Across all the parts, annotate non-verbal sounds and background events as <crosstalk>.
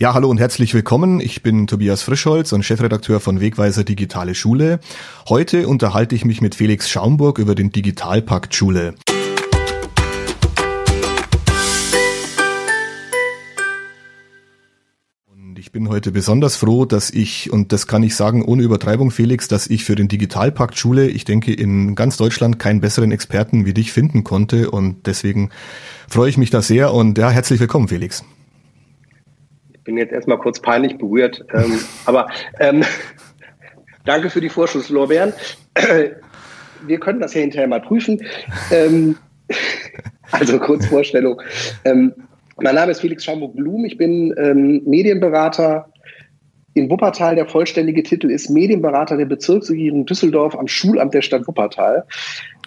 Ja, hallo und herzlich willkommen. Ich bin Tobias Frischholz und Chefredakteur von Wegweiser Digitale Schule. Heute unterhalte ich mich mit Felix Schaumburg über den Digitalpakt Schule. Ich bin heute besonders froh, dass ich, und das kann ich sagen ohne Übertreibung, Felix, dass ich für den Digitalpakt Schule, ich denke, in ganz Deutschland keinen besseren Experten wie dich finden konnte. Und deswegen freue ich mich da sehr. Und ja, herzlich willkommen, Felix bin jetzt erstmal kurz peinlich berührt. Ähm, aber ähm, <laughs> danke für die Vorschusslorbeeren. <clears throat> Wir können das ja hinterher mal prüfen. Ähm, <laughs> also kurz Vorstellung. Ähm, mein Name ist Felix Schaumburg-Blum. Ich bin ähm, Medienberater in Wuppertal. Der vollständige Titel ist Medienberater der Bezirksregierung Düsseldorf am Schulamt der Stadt Wuppertal.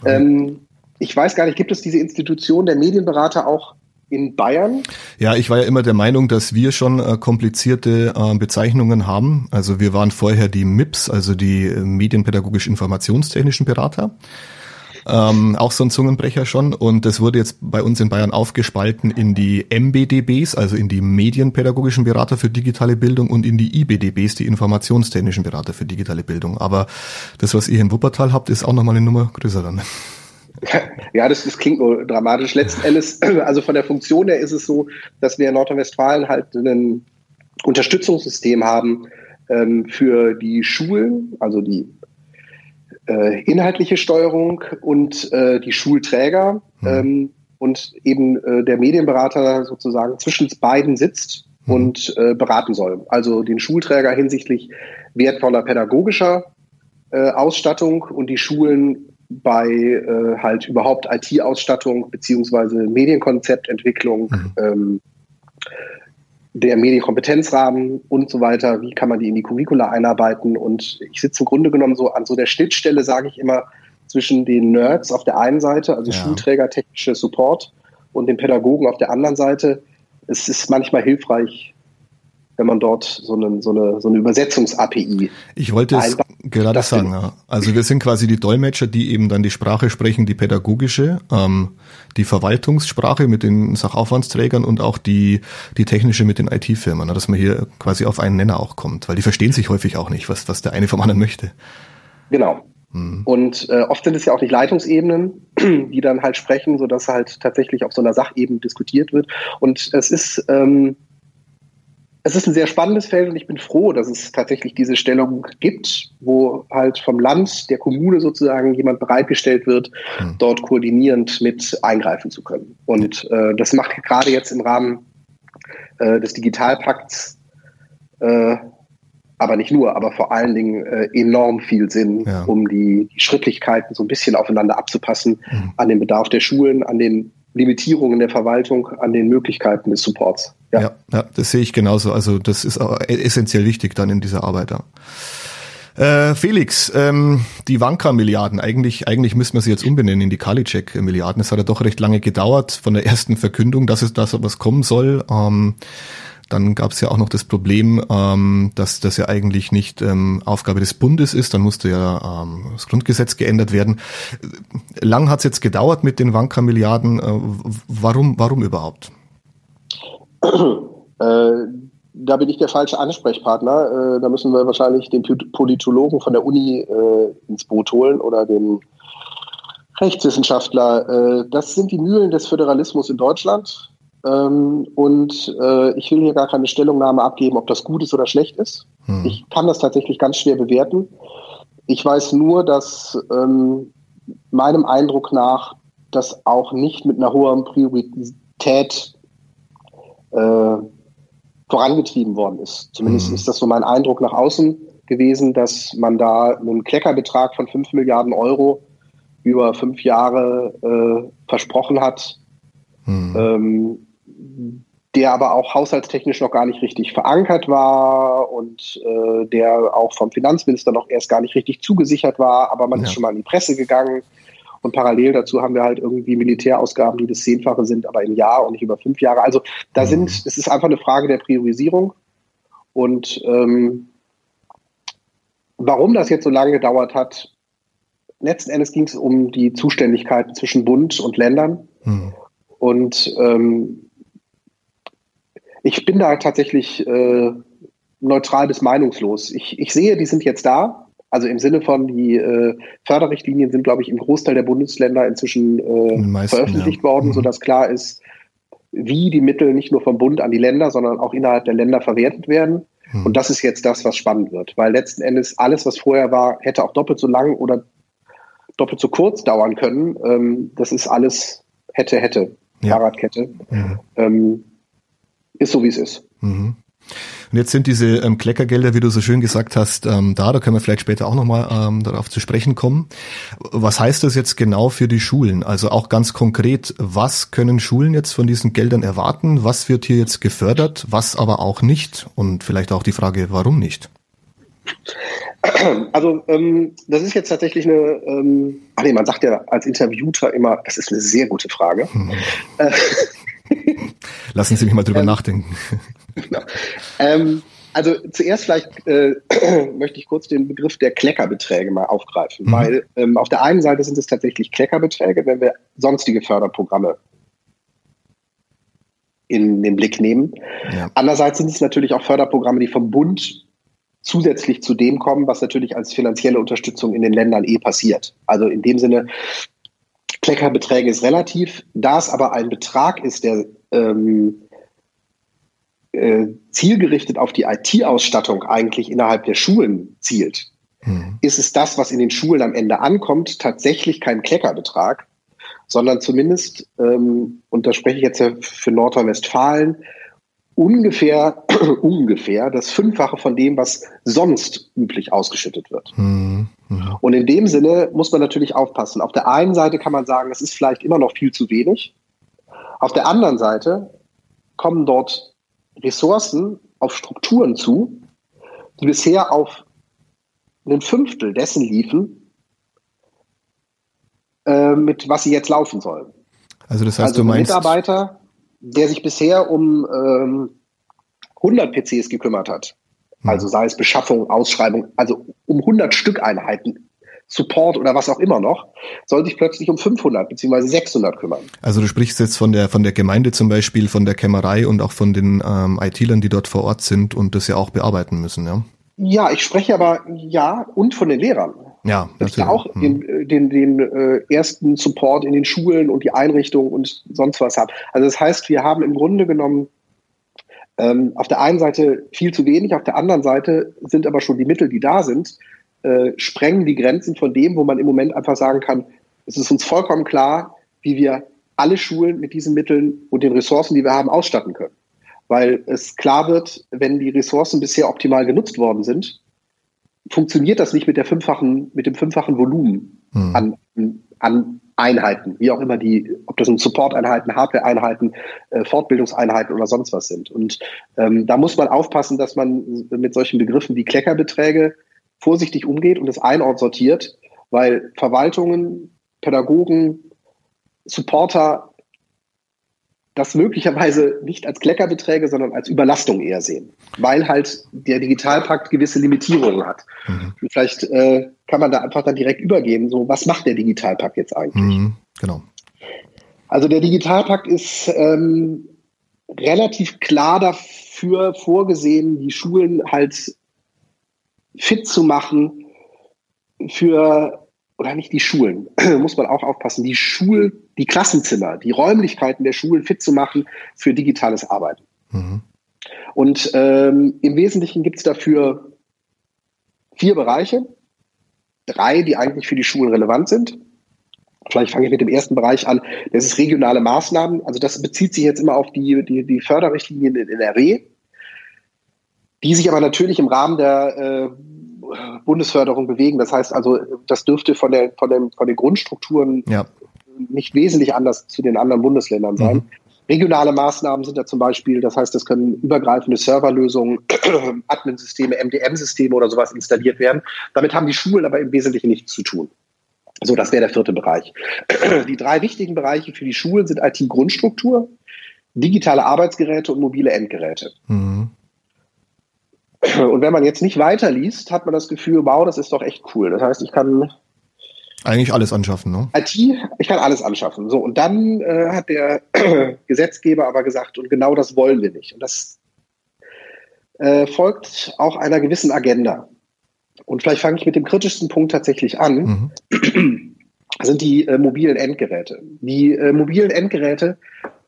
Ähm, ich weiß gar nicht, gibt es diese Institution der Medienberater auch in Bayern? Ja, ich war ja immer der Meinung, dass wir schon äh, komplizierte äh, Bezeichnungen haben. Also wir waren vorher die MIPS, also die äh, medienpädagogisch-informationstechnischen Berater. Ähm, auch so ein Zungenbrecher schon. Und das wurde jetzt bei uns in Bayern aufgespalten in die MBDBs, also in die medienpädagogischen Berater für digitale Bildung und in die IBDBs, die informationstechnischen Berater für digitale Bildung. Aber das, was ihr in Wuppertal habt, ist auch nochmal eine Nummer größer dann. <laughs> Ja, das, das klingt nur dramatisch. Letzten Endes, <clears throat> also von der Funktion her ist es so, dass wir in Nordrhein-Westfalen halt ein Unterstützungssystem haben ähm, für die Schulen, also die äh, inhaltliche Steuerung und äh, die Schulträger mhm. ähm, und eben äh, der Medienberater sozusagen zwischen beiden sitzt mhm. und äh, beraten soll. Also den Schulträger hinsichtlich wertvoller pädagogischer äh, Ausstattung und die Schulen bei äh, halt überhaupt IT-Ausstattung beziehungsweise Medienkonzeptentwicklung, mhm. ähm, der Medienkompetenzrahmen und so weiter, wie kann man die in die Curricula einarbeiten. Und ich sitze im Grunde genommen so an so der Schnittstelle, sage ich immer, zwischen den Nerds auf der einen Seite, also ja. Schulträger, technische Support, und den Pädagogen auf der anderen Seite. Es ist manchmal hilfreich, wenn man dort so eine, so eine, so eine Übersetzungs-API. Ich wollte es gerade sagen. Ja. Also wir sind quasi die Dolmetscher, die eben dann die Sprache sprechen, die pädagogische, ähm, die Verwaltungssprache mit den Sachaufwandsträgern und auch die, die technische mit den IT-Firmen, dass man hier quasi auf einen Nenner auch kommt, weil die verstehen sich häufig auch nicht, was, was der eine vom anderen möchte. Genau. Hm. Und äh, oft sind es ja auch nicht Leitungsebenen, <clears throat> die dann halt sprechen, sodass halt tatsächlich auf so einer Sachebene diskutiert wird. Und es ist ähm, es ist ein sehr spannendes Feld und ich bin froh, dass es tatsächlich diese Stellung gibt, wo halt vom Land, der Kommune sozusagen jemand bereitgestellt wird, mhm. dort koordinierend mit eingreifen zu können. Und äh, das macht gerade jetzt im Rahmen äh, des Digitalpakts, äh, aber nicht nur, aber vor allen Dingen äh, enorm viel Sinn, ja. um die, die, Schrittlichkeiten so ein bisschen aufeinander abzupassen mhm. an den Bedarf der Schulen, an den Limitierungen der Verwaltung, an den Möglichkeiten des Supports. Ja. ja, ja, das sehe ich genauso. Also das ist essentiell wichtig dann in dieser Arbeit. Ja. Äh, Felix, ähm, die Wanka-Milliarden, eigentlich, eigentlich müssen wir sie jetzt umbenennen in die Kalicek-Milliarden. Es hat ja doch recht lange gedauert von der ersten Verkündung, dass es das was kommen soll. Ähm, dann gab es ja auch noch das Problem, ähm, dass das ja eigentlich nicht ähm, Aufgabe des Bundes ist. Dann musste ja ähm, das Grundgesetz geändert werden. Lang hat es jetzt gedauert mit den Wanka-Milliarden. Äh, warum, warum überhaupt? Äh, da bin ich der falsche Ansprechpartner. Äh, da müssen wir wahrscheinlich den Politologen von der Uni äh, ins Boot holen oder den Rechtswissenschaftler. Äh, das sind die Mühlen des Föderalismus in Deutschland. Ähm, und äh, ich will hier gar keine Stellungnahme abgeben, ob das gut ist oder schlecht ist. Hm. Ich kann das tatsächlich ganz schwer bewerten. Ich weiß nur, dass ähm, meinem Eindruck nach das auch nicht mit einer hohen Priorität äh, vorangetrieben worden ist. Zumindest mhm. ist das so mein Eindruck nach außen gewesen, dass man da einen Kleckerbetrag von 5 Milliarden Euro über fünf Jahre äh, versprochen hat, mhm. ähm, der aber auch haushaltstechnisch noch gar nicht richtig verankert war und äh, der auch vom Finanzminister noch erst gar nicht richtig zugesichert war, aber man ja. ist schon mal in die Presse gegangen und parallel dazu haben wir halt irgendwie Militärausgaben, die das Zehnfache sind, aber im Jahr und nicht über fünf Jahre. Also da sind, es ist einfach eine Frage der Priorisierung. Und ähm, warum das jetzt so lange gedauert hat, letzten Endes ging es um die Zuständigkeiten zwischen Bund und Ländern. Mhm. Und ähm, Ich bin da tatsächlich äh, neutral bis meinungslos. Ich, ich sehe, die sind jetzt da. Also im Sinne von, die äh, Förderrichtlinien sind, glaube ich, im Großteil der Bundesländer inzwischen äh, meisten, veröffentlicht ja. worden, mhm. sodass klar ist, wie die Mittel nicht nur vom Bund an die Länder, sondern auch innerhalb der Länder verwertet werden. Mhm. Und das ist jetzt das, was spannend wird, weil letzten Endes alles, was vorher war, hätte auch doppelt so lang oder doppelt so kurz dauern können. Ähm, das ist alles hätte, hätte, ja. Fahrradkette. Mhm. Ähm, ist so, wie es ist. Mhm. Und jetzt sind diese ähm, Kleckergelder, wie du so schön gesagt hast, ähm, da, da können wir vielleicht später auch nochmal ähm, darauf zu sprechen kommen. Was heißt das jetzt genau für die Schulen? Also auch ganz konkret, was können Schulen jetzt von diesen Geldern erwarten? Was wird hier jetzt gefördert, was aber auch nicht? Und vielleicht auch die Frage, warum nicht? Also ähm, das ist jetzt tatsächlich eine, ähm, ach nee, man sagt ja als Interviewter immer, das ist eine sehr gute Frage. Hm. Lassen Sie mich mal drüber ähm, nachdenken. Genau. Ähm, also zuerst vielleicht äh, <clears throat> möchte ich kurz den Begriff der Kleckerbeträge mal aufgreifen, mhm. weil ähm, auf der einen Seite sind es tatsächlich Kleckerbeträge, wenn wir sonstige Förderprogramme in den Blick nehmen. Ja. Andererseits sind es natürlich auch Förderprogramme, die vom Bund zusätzlich zu dem kommen, was natürlich als finanzielle Unterstützung in den Ländern eh passiert. Also in dem Sinne, Kleckerbeträge ist relativ, da es aber ein Betrag ist, der ähm, äh, zielgerichtet auf die IT-Ausstattung eigentlich innerhalb der Schulen zielt, mhm. ist es das, was in den Schulen am Ende ankommt, tatsächlich kein Kleckerbetrag, sondern zumindest, ähm, und da spreche ich jetzt für Nordrhein-Westfalen, ungefähr, <clears throat> ungefähr das Fünffache von dem, was sonst üblich ausgeschüttet wird. Mhm. Mhm. Und in dem Sinne muss man natürlich aufpassen. Auf der einen Seite kann man sagen, es ist vielleicht immer noch viel zu wenig. Auf der anderen Seite kommen dort Ressourcen auf Strukturen zu, die bisher auf ein Fünftel dessen liefen, äh, mit was sie jetzt laufen sollen. Also das heißt, also du meinst... Ein Mitarbeiter, der sich bisher um ähm, 100 PCs gekümmert hat, hm. also sei es Beschaffung, Ausschreibung, also um 100 Stück Einheiten Support oder was auch immer noch, soll sich plötzlich um 500 beziehungsweise 600 kümmern. Also du sprichst jetzt von der von der Gemeinde zum Beispiel, von der Kämmerei und auch von den ähm, IT-Lern, die dort vor Ort sind und das ja auch bearbeiten müssen, ja? Ja, ich spreche aber ja und von den Lehrern. Ja, natürlich. Ja auch hm. den, äh, den, den äh, ersten Support in den Schulen und die Einrichtungen und sonst was haben. Also das heißt, wir haben im Grunde genommen ähm, auf der einen Seite viel zu wenig, auf der anderen Seite sind aber schon die Mittel, die da sind, äh, sprengen die Grenzen von dem, wo man im Moment einfach sagen kann, es ist uns vollkommen klar, wie wir alle Schulen mit diesen Mitteln und den Ressourcen, die wir haben, ausstatten können. Weil es klar wird, wenn die Ressourcen bisher optimal genutzt worden sind, funktioniert das nicht mit der fünffachen, mit dem fünffachen Volumen hm. an, an Einheiten, wie auch immer die, ob das sind Support-Einheiten, Hardware-Einheiten, äh, Fortbildungseinheiten oder sonst was sind. Und ähm, da muss man aufpassen, dass man mit solchen Begriffen wie Kleckerbeträge vorsichtig umgeht und es einort sortiert, weil Verwaltungen, Pädagogen, Supporter das möglicherweise nicht als Kleckerbeträge, sondern als Überlastung eher sehen, weil halt der Digitalpakt gewisse Limitierungen hat. Mhm. vielleicht äh, kann man da einfach dann direkt übergehen, so was macht der Digitalpakt jetzt eigentlich? Mhm, genau. Also der Digitalpakt ist ähm, relativ klar dafür vorgesehen, die Schulen halt fit zu machen für, oder nicht die Schulen, <clears throat> muss man auch aufpassen, die Schul, die Klassenzimmer, die Räumlichkeiten der Schulen fit zu machen für digitales Arbeiten. Mhm. Und ähm, im Wesentlichen gibt es dafür vier Bereiche, drei, die eigentlich für die Schulen relevant sind. Vielleicht fange ich mit dem ersten Bereich an. Das ist regionale Maßnahmen. Also das bezieht sich jetzt immer auf die, die, die Förderrichtlinien in NRW die sich aber natürlich im Rahmen der äh, Bundesförderung bewegen. Das heißt also, das dürfte von, der, von, dem, von den Grundstrukturen ja. nicht wesentlich anders zu den anderen Bundesländern sein. Mhm. Regionale Maßnahmen sind da zum Beispiel, das heißt, es können übergreifende Serverlösungen, <clears throat> Admin-Systeme, MDM-Systeme oder sowas installiert werden. Damit haben die Schulen aber im Wesentlichen nichts zu tun. So, das wäre der vierte Bereich. <clears throat> Die drei wichtigen Bereiche für die Schulen sind IT-Grundstruktur, digitale Arbeitsgeräte und mobile Endgeräte. Mhm. Und wenn man jetzt nicht weiterliest, hat man das Gefühl, wow, das ist doch echt cool. Das heißt, ich kann Eigentlich alles anschaffen, ne? IT, ich kann alles anschaffen. So, und dann äh, hat der <clears throat> Gesetzgeber aber gesagt, und genau das wollen wir nicht. Und das äh, folgt auch einer gewissen Agenda. Und vielleicht fange ich mit dem kritischsten Punkt tatsächlich an. Mhm. <clears throat> sind die äh, mobilen Endgeräte. Die äh, mobilen Endgeräte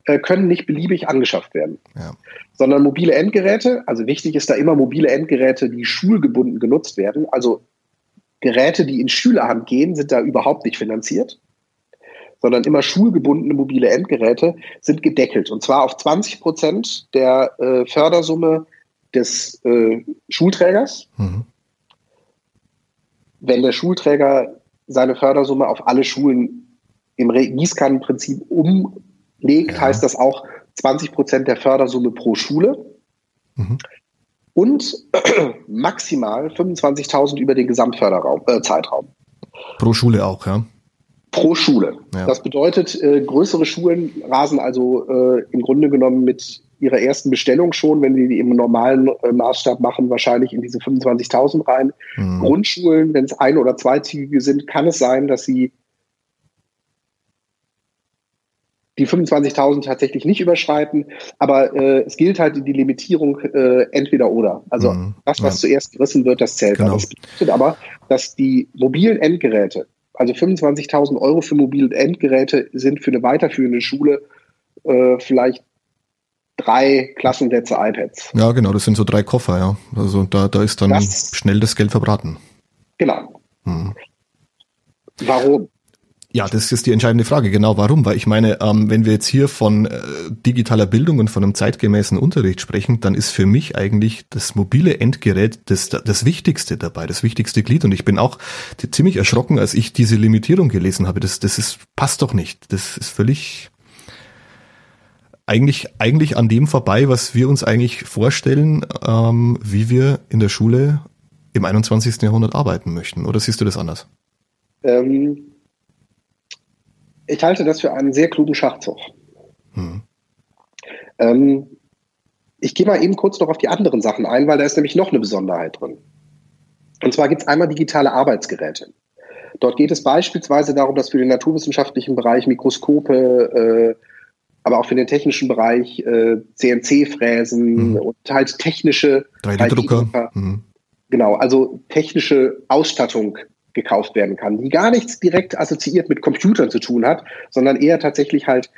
können nicht beliebig angeschafft werden, ja. sondern mobile Endgeräte, also wichtig ist da immer mobile Endgeräte, die schulgebunden genutzt werden. Also Geräte, die in Schülerhand gehen, sind da überhaupt nicht finanziert, sondern immer schulgebundene mobile Endgeräte sind gedeckelt und zwar auf 20 Prozent der äh, Fördersumme des äh, Schulträgers. Mhm. Wenn der Schulträger seine Fördersumme auf alle Schulen im Gießkannenprinzip umlegt, ja. heißt das auch 20 Prozent der Fördersumme pro Schule. Mhm. Und <clears throat> maximal 25.000 über den Gesamtförderzeitraum. Äh, pro Schule auch, ja? Pro Schule. Ja. Das bedeutet, äh, größere Schulen rasen also äh, im Grunde genommen mit ihrer ersten Bestellung schon, wenn sie die im normalen äh, Maßstab machen, wahrscheinlich in diese 25.000 rein. Mhm. Grundschulen, wenn es ein- oder zweizügige sind, kann es sein, dass sie die 25.000 tatsächlich nicht überschreiten, aber äh, es gilt halt die Limitierung äh, entweder oder. Also mhm. das, was ja. zuerst gerissen wird, das zählt. Genau. Das bedeutet aber, dass die mobilen Endgeräte, also 25.000 Euro für mobile Endgeräte sind für eine weiterführende Schule äh, vielleicht drei Klassensätze iPads. Ja, genau, das sind so drei Koffer, ja. Also da, da ist dann das, schnell das Geld verbraten. Genau. Hm. Warum? Ja, das ist die entscheidende Frage. Genau, warum? Weil ich meine, ähm, wenn wir jetzt hier von äh, digitaler Bildung und von einem zeitgemäßen Unterricht sprechen, dann ist für mich eigentlich das mobile Endgerät das, das Wichtigste dabei, das wichtigste Glied. Und ich bin auch ziemlich erschrocken, als ich diese Limitierung gelesen habe. Das, das ist, passt doch nicht. Das ist völlig eigentlich, eigentlich an dem vorbei, was wir uns eigentlich vorstellen, ähm, wie wir in der Schule im 21. Jahrhundert arbeiten möchten. Oder siehst du das anders? Ähm, ich halte das für einen sehr klugen Schachzug. Hm. Ähm, ich gehe mal eben kurz noch auf die anderen Sachen ein, weil da ist nämlich noch eine Besonderheit drin. Und zwar gibt es einmal digitale Arbeitsgeräte. Dort geht es beispielsweise darum, dass für den naturwissenschaftlichen Bereich Mikroskope, äh, aber auch für den technischen Bereich äh, CNC-Fräsen mhm. und halt technische 3D-Drucker. Mhm. Genau, also technische Ausstattung gekauft werden kann, die gar nichts direkt assoziiert mit Computern zu tun hat, sondern eher tatsächlich halt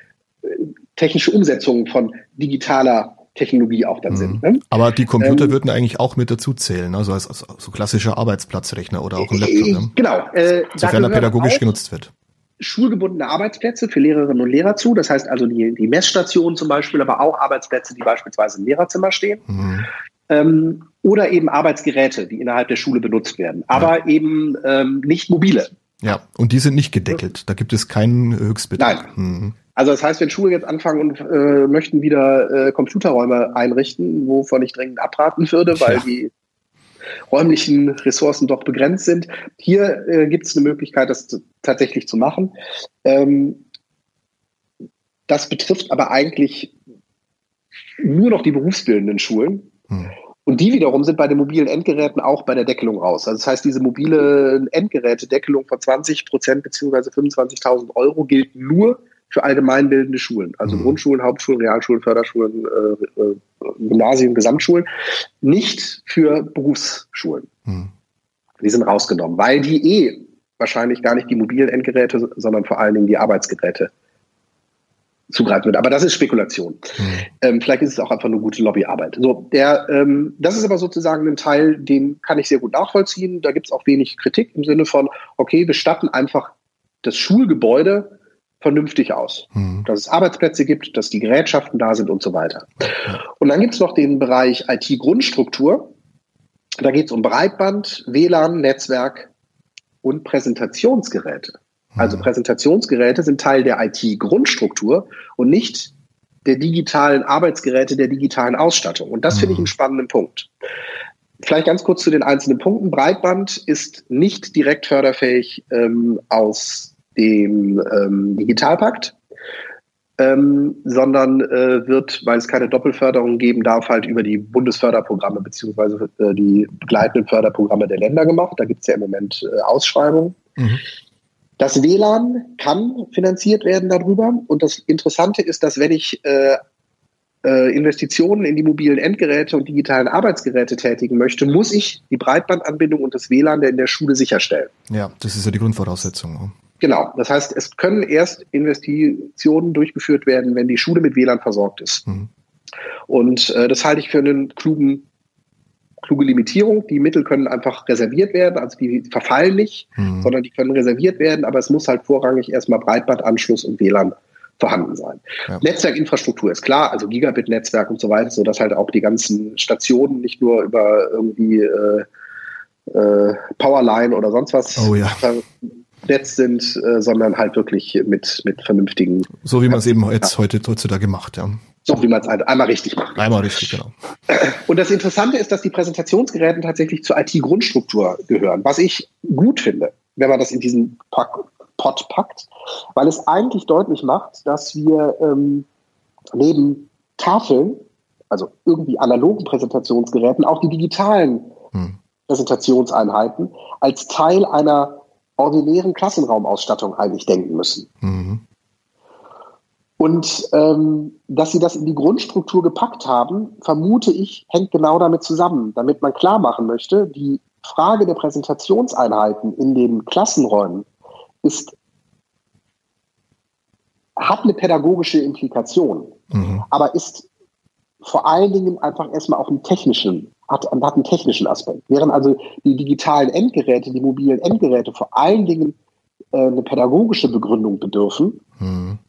äh, technische Umsetzungen von digitaler Technologie auch dann mhm. sind. Ne? Aber die Computer ähm, würden eigentlich auch mit dazu zählen, also als, als so klassischer Arbeitsplatzrechner oder auch ein Laptop. Ne? Genau. Äh, Sofern er pädagogisch genutzt wird schulgebundene Arbeitsplätze für Lehrerinnen und Lehrer zu. Das heißt also die, die Messstationen zum Beispiel, aber auch Arbeitsplätze, die beispielsweise im Lehrerzimmer stehen. Mhm. Ähm, oder eben Arbeitsgeräte, die innerhalb der Schule benutzt werden, aber ja. eben ähm, nicht mobile. Ja, und die sind nicht gedeckelt. Da gibt es keinen Höchstbetrag. Nein. Mhm. Also das heißt, wenn Schulen jetzt anfangen und äh, möchten wieder äh, Computerräume einrichten, wovon ich dringend abraten würde, weil ja. die räumlichen Ressourcen doch begrenzt sind. Hier äh, gibt es eine Möglichkeit, das zu, tatsächlich zu machen. Ähm, das betrifft aber eigentlich nur noch die berufsbildenden Schulen. Hm. Und die wiederum sind bei den mobilen Endgeräten auch bei der Deckelung raus. Also das heißt, diese mobile Endgeräte-Deckelung von 20 Prozent beziehungsweise 25.000 Euro gilt nur für allgemeinbildende Schulen, also mhm. Grundschulen, Hauptschulen, Realschulen, Förderschulen, äh, äh, Gymnasien, Gesamtschulen, nicht für Berufsschulen. Mhm. Die sind rausgenommen, weil die eh wahrscheinlich gar nicht die mobilen Endgeräte, sondern vor allen Dingen die Arbeitsgeräte zugreifen wird. Aber das ist Spekulation. Mhm. Ähm, vielleicht ist es auch einfach nur gute Lobbyarbeit. So, der, ähm, das ist aber sozusagen ein Teil, den kann ich sehr gut nachvollziehen. Da gibt es auch wenig Kritik im Sinne von, okay, wir statten einfach das Schulgebäude vernünftig aus. Mhm. Dass es Arbeitsplätze gibt, dass die Gerätschaften da sind und so weiter. Und dann gibt es noch den Bereich IT-Grundstruktur. Da geht es um Breitband, WLAN, Netzwerk und Präsentationsgeräte. Mhm. Also Präsentationsgeräte sind Teil der IT-Grundstruktur und nicht der digitalen Arbeitsgeräte, der digitalen Ausstattung. Und das mhm. finde ich einen spannenden Punkt. Vielleicht ganz kurz zu den einzelnen Punkten. Breitband ist nicht direkt förderfähig ähm, aus dem ähm, Digitalpakt, ähm, sondern äh, wird, weil es keine Doppelförderung geben darf, halt über die Bundesförderprogramme beziehungsweise äh, die begleitenden Förderprogramme der Länder gemacht. Da gibt es ja im Moment äh, Ausschreibungen. Mhm. Das WLAN kann finanziert werden darüber. Und das Interessante ist, dass wenn ich äh, äh, Investitionen in die mobilen Endgeräte und digitalen Arbeitsgeräte tätigen möchte, muss ich die Breitbandanbindung und das WLAN in der Schule sicherstellen. Ja, das ist ja die Grundvoraussetzung. Genau. Das heißt, es können erst Investitionen durchgeführt werden, wenn die Schule mit WLAN versorgt ist. Mhm. Und äh, das halte ich für einen klugen kluge Limitierung. Die Mittel können einfach reserviert werden, also die verfallen nicht, mhm. sondern die können reserviert werden, aber es muss halt vorrangig erstmal Breitbandanschluss und WLAN vorhanden sein. Ja. Netzwerkinfrastruktur ist klar, also Gigabit-Netzwerk und so weiter, so dass halt auch die ganzen Stationen nicht nur über irgendwie äh, äh, Powerline oder sonst was oh, ja. vernetzt sind, äh, sondern halt wirklich mit, mit vernünftigen. So wie man es eben jetzt heute heutzutage gemacht, ja. So wie man es einmal richtig macht. Einmal richtig, genau. Und das Interessante ist, dass die Präsentationsgeräte tatsächlich zur IT-Grundstruktur gehören, was ich gut finde, wenn man das in diesen Pot packt, weil es eigentlich deutlich macht, dass wir ähm, neben Tafeln, also irgendwie analogen Präsentationsgeräten, auch die digitalen hm. Präsentationseinheiten als Teil einer ordinären Klassenraumausstattung eigentlich denken müssen. Mhm. Und ähm, dass sie das in die Grundstruktur gepackt haben, vermute ich, hängt genau damit zusammen, damit man klar machen möchte, die Frage der Präsentationseinheiten in den Klassenräumen ist, hat eine pädagogische Implikation, mhm. aber ist vor allen Dingen einfach erstmal auch einen technischen, hat, hat einen technischen Aspekt. Während also die digitalen Endgeräte, die mobilen Endgeräte vor allen Dingen äh, eine pädagogische Begründung bedürfen, mhm.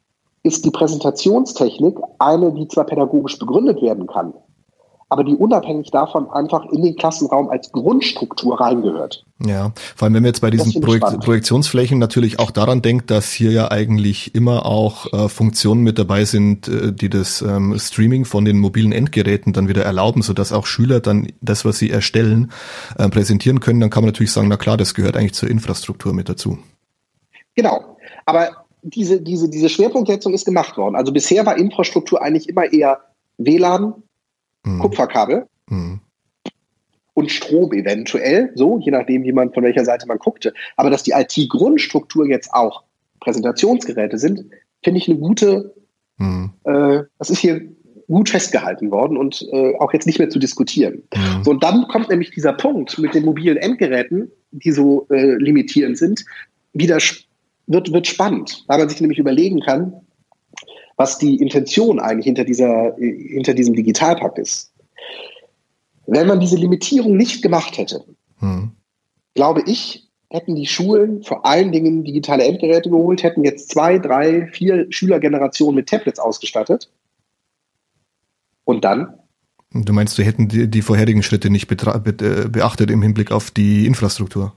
Ist die Präsentationstechnik eine, die zwar pädagogisch begründet werden kann, aber die unabhängig davon einfach in den Klassenraum als Grundstruktur reingehört. Ja, vor allem wenn man jetzt bei diesen Projek Projektionsflächen natürlich auch daran denkt, dass hier ja eigentlich immer auch äh, Funktionen mit dabei sind, äh, die das ähm, Streaming von den mobilen Endgeräten dann wieder erlauben, sodass auch Schüler dann das, was sie erstellen, äh, präsentieren können, dann kann man natürlich sagen, na klar, das gehört eigentlich zur Infrastruktur mit dazu. Genau, aber diese, diese, diese Schwerpunktsetzung ist gemacht worden. Also bisher war Infrastruktur eigentlich immer eher WLAN, mhm. Kupferkabel mhm. und Strom eventuell, so, je nachdem, wie man, von welcher Seite man guckte. Aber dass die IT-Grundstruktur jetzt auch Präsentationsgeräte sind, finde ich eine gute, mhm. äh, das ist hier gut festgehalten worden und äh, auch jetzt nicht mehr zu diskutieren. Mhm. So, und dann kommt nämlich dieser Punkt mit den mobilen Endgeräten, die so äh, limitierend sind, wieder wird, wird spannend, weil man sich nämlich überlegen kann, was die Intention eigentlich hinter, dieser, hinter diesem Digitalpakt ist. Wenn man diese Limitierung nicht gemacht hätte, hm. glaube ich, hätten die Schulen vor allen Dingen digitale Endgeräte geholt, hätten jetzt zwei, drei, vier Schülergenerationen mit Tablets ausgestattet. Und dann? Du meinst, du hätten die, die vorherigen Schritte nicht be äh, beachtet im Hinblick auf die Infrastruktur?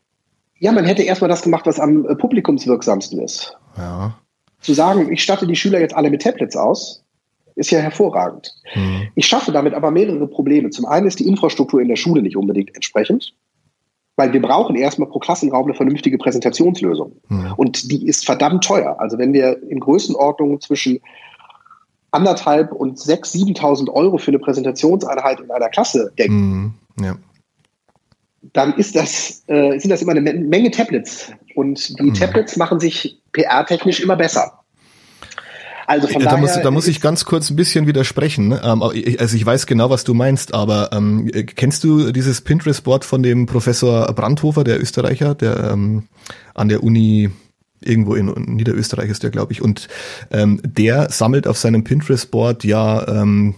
Ja, man hätte erstmal das gemacht, was am äh, publikumswirksamsten ist. Ja zu sagen, ich statte die Schüler jetzt alle mit Tablets aus, ist ja hervorragend. Mhm. Ich schaffe damit aber mehrere Probleme. Zum einen ist die Infrastruktur in der Schule nicht unbedingt entsprechend, weil wir brauchen erstmal pro Klassenraum eine vernünftige Präsentationslösung. Mhm. Und die ist verdammt teuer. Also wenn wir in Größenordnungen zwischen anderthalb und sechs, 7.000 Euro für eine Präsentationseinheit in einer Klasse denken, mhm. ja. Dann ist das, äh, sind das immer eine Menge Tablets. Und die mhm. Tablets machen sich PR-technisch immer besser. Also von da, daher muss, da muss ich ganz kurz ein bisschen widersprechen. Ne? Ähm, also ich weiß genau, was du meinst, aber ähm, kennst du dieses Pinterest-Board von dem Professor Brandhofer, der Österreicher, der ähm, an der Uni irgendwo in Niederösterreich ist der, glaube ich. Und ähm, der sammelt auf seinem Pinterest-Board ja ähm,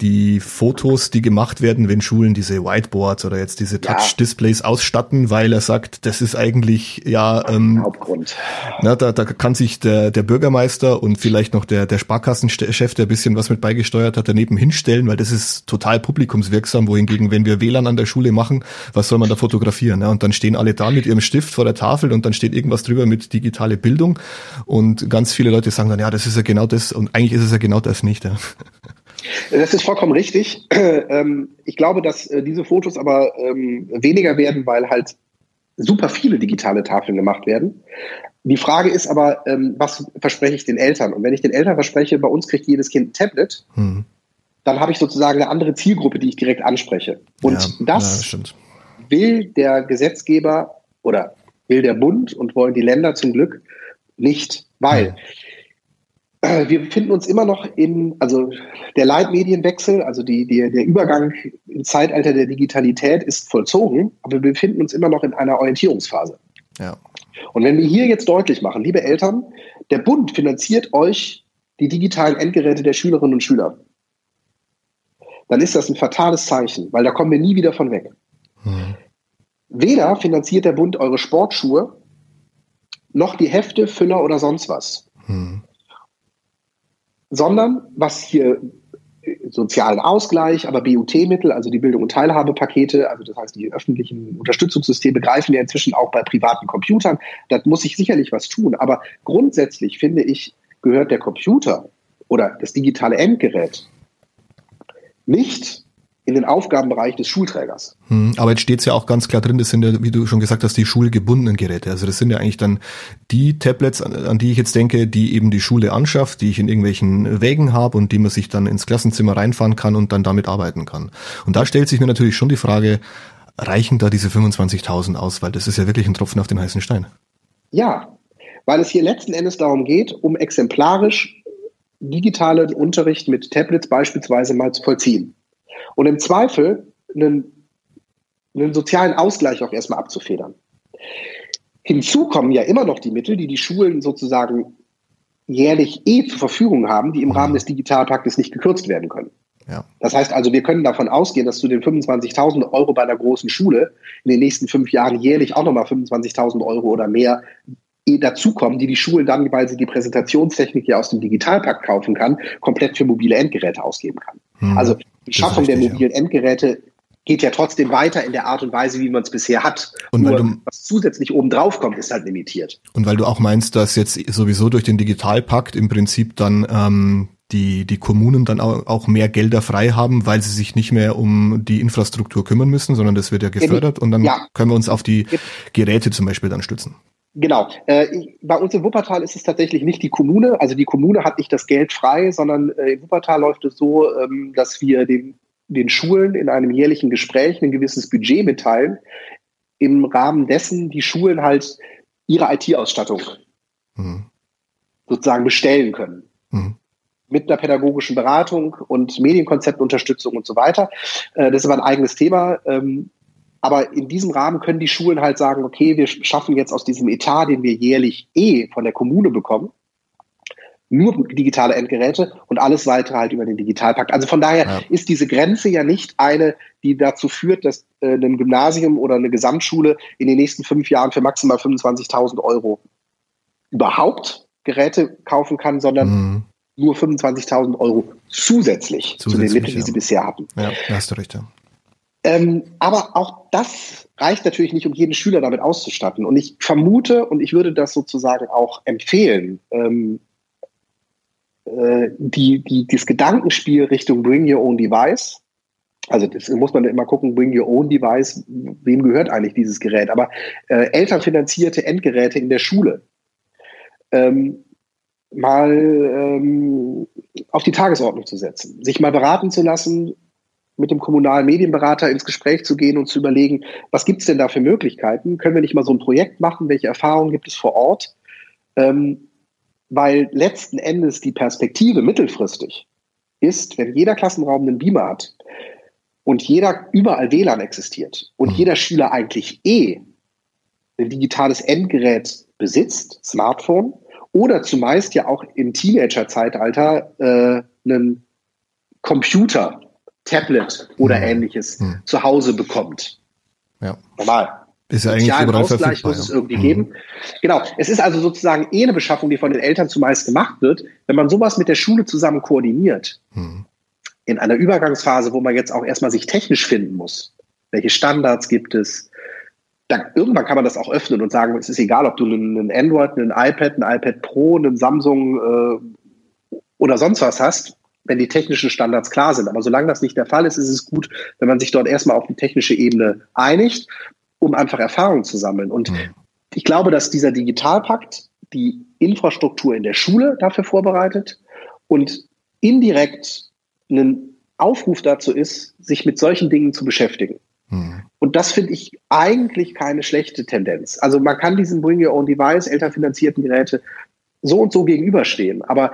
die Fotos, die gemacht werden, wenn Schulen diese Whiteboards oder jetzt diese Touch-Displays ausstatten, weil er sagt, das ist eigentlich ja ähm, Hauptgrund. Na, da, da kann sich der, der Bürgermeister und vielleicht noch der, der Sparkassenchef, der ein bisschen was mit beigesteuert hat, daneben hinstellen, weil das ist total publikumswirksam, wohingegen, wenn wir WLAN an der Schule machen, was soll man da fotografieren? Ne? Und dann stehen alle da mit ihrem Stift vor der Tafel und dann steht irgendwas drüber mit digitale Bildung und ganz viele Leute sagen dann, ja, das ist ja genau das und eigentlich ist es ja genau das nicht. Ja. Das ist vollkommen richtig. <clears throat> Ähm, ich glaube, dass äh, diese Fotos aber ähm, weniger werden, weil halt super viele digitale Tafeln gemacht werden. Die Frage ist aber, ähm, was verspreche ich den Eltern? Und wenn ich den Eltern verspreche, bei uns kriegt jedes Kind ein Tablet, hm. dann habe ich sozusagen eine andere Zielgruppe, die ich direkt anspreche. Und ja, das ja, will der Gesetzgeber oder will der Bund und wollen die Länder zum Glück nicht, weil äh, wir befinden uns immer noch in, also der Leitmedienwechsel, also die, die, der Übergang im Zeitalter der Digitalität ist vollzogen, aber wir befinden uns immer noch in einer Orientierungsphase. Ja. Und wenn wir hier jetzt deutlich machen, liebe Eltern, der Bund finanziert euch die digitalen Endgeräte der Schülerinnen und Schüler, dann ist das ein fatales Zeichen, weil da kommen wir nie wieder von weg. Hm. Weder finanziert der Bund eure Sportschuhe, noch die Hefte, Füller oder sonst was. Hm. Sondern was hier sozialen Ausgleich, aber BUT-Mittel, also die Bildung und Teilhabepakete, also das heißt, die öffentlichen Unterstützungssysteme greifen ja inzwischen auch bei privaten Computern. Da muss sich sicherlich was tun. Aber grundsätzlich finde ich, gehört der Computer oder das digitale Endgerät nicht in den Aufgabenbereich des Schulträgers. Hm, aber jetzt steht es ja auch ganz klar drin, das sind ja, wie du schon gesagt hast, die schulgebundenen Geräte. Also das sind ja eigentlich dann die Tablets, an, an die ich jetzt denke, die eben die Schule anschafft, die ich in irgendwelchen Wägen habe und die man sich dann ins Klassenzimmer reinfahren kann und dann damit arbeiten kann. Und da stellt sich mir natürlich schon die Frage, reichen da diese 25.000 aus? Weil das ist ja wirklich ein Tropfen auf den heißen Stein. Ja, weil es hier letzten Endes darum geht, um exemplarisch digitalen Unterricht mit Tablets beispielsweise mal zu vollziehen und im Zweifel einen, einen sozialen Ausgleich auch erstmal abzufedern. Hinzu kommen ja immer noch die Mittel, die die Schulen sozusagen jährlich eh zur Verfügung haben, die im Rahmen des Digitalpaktes nicht gekürzt werden können. Ja. Das heißt also, wir können davon ausgehen, dass zu den 25.000 Euro bei einer großen Schule in den nächsten fünf Jahren jährlich auch nochmal 25.000 Euro oder mehr eh dazukommen, die die Schulen dann, weil sie die Präsentationstechnik ja aus dem Digitalpakt kaufen kann, komplett für mobile Endgeräte ausgeben kann. Hm. Also die Schaffung richtig, der mobilen ja. Endgeräte geht ja trotzdem weiter in der Art und Weise, wie man es bisher hat. Und Nur, du, was zusätzlich oben drauf kommt, ist halt limitiert. Und weil du auch meinst, dass jetzt sowieso durch den Digitalpakt im Prinzip dann ähm, die, die Kommunen dann auch mehr Gelder frei haben, weil sie sich nicht mehr um die Infrastruktur kümmern müssen, sondern das wird ja gefördert und dann ja. können wir uns auf die Geräte zum Beispiel dann stützen. Genau. Äh, bei uns in Wuppertal ist es tatsächlich nicht die Kommune. Also die Kommune hat nicht das Geld frei, sondern äh, in Wuppertal läuft es so, ähm, dass wir den, den Schulen in einem jährlichen Gespräch ein gewisses Budget mitteilen, im Rahmen dessen die Schulen halt ihre IT-Ausstattung mhm. sozusagen bestellen können. Mhm. Mit einer pädagogischen Beratung und Medienkonzeptunterstützung und so weiter. Äh, das ist aber ein eigenes Thema. Aber in diesem Rahmen können die Schulen halt sagen, okay, wir schaffen jetzt aus diesem Etat, den wir jährlich eh von der Kommune bekommen, nur digitale Endgeräte und alles weitere halt über den Digitalpakt. Also von daher ja. ist diese Grenze ja nicht eine, die dazu führt, dass äh, ein Gymnasium oder eine Gesamtschule in den nächsten fünf Jahren für maximal 25.000 Euro überhaupt Geräte kaufen kann, sondern mhm. nur 25.000 Euro zusätzlich, zusätzlich, zu den Mitteln, ja. die sie bisher hatten. Ja, hast du recht. Ja. Ähm, aber auch das reicht natürlich nicht, um jeden Schüler damit auszustatten. Und ich vermute und ich würde das sozusagen auch empfehlen, ähm, äh, die, die, dieses Gedankenspiel Richtung Bring Your Own Device. Also das muss man immer gucken, Bring Your Own Device, wem gehört eigentlich dieses Gerät? Aber äh, elternfinanzierte Endgeräte in der Schule. Ähm, mal ähm, auf die Tagesordnung zu setzen, sich mal beraten zu lassen, mit dem kommunalen Medienberater ins Gespräch zu gehen und zu überlegen, was gibt es denn da für Möglichkeiten? Können wir nicht mal so ein Projekt machen? Welche Erfahrungen gibt es vor Ort? Ähm, weil letzten Endes die Perspektive mittelfristig ist, wenn jeder Klassenraum einen Beamer hat und jeder überall WLAN existiert und mhm. jeder Schüler eigentlich eh ein digitales Endgerät besitzt, Smartphone, oder zumeist ja auch im Teenager-Zeitalter äh, einen Computer Tablet oder hm. ähnliches hm. zu Hause bekommt. Ja. Normal. Ist ja eigentlich überall Ausgleich muss es irgendwie hm. geben. Genau. Es ist also sozusagen eh eine Beschaffung, die von den Eltern zumeist gemacht wird. Wenn man sowas mit der Schule zusammen koordiniert, hm. in einer Übergangsphase, wo man jetzt auch erstmal sich technisch finden muss, welche Standards gibt es, dann irgendwann kann man das auch öffnen und sagen, es ist egal, ob du einen Android, einen iPad, ein iPad Pro, einen Samsung äh, oder sonst was hast wenn die technischen Standards klar sind. Aber solange das nicht der Fall ist, ist es gut, wenn man sich dort erstmal auf die technische Ebene einigt, um einfach Erfahrung zu sammeln. Und mhm. ich glaube, dass dieser Digitalpakt die Infrastruktur in der Schule dafür vorbereitet und indirekt einen Aufruf dazu ist, sich mit solchen Dingen zu beschäftigen. Mhm. Und das finde ich eigentlich keine schlechte Tendenz. Also man kann diesen Bring Your Own Device, elternfinanzierten Geräte so und so gegenüberstehen. Aber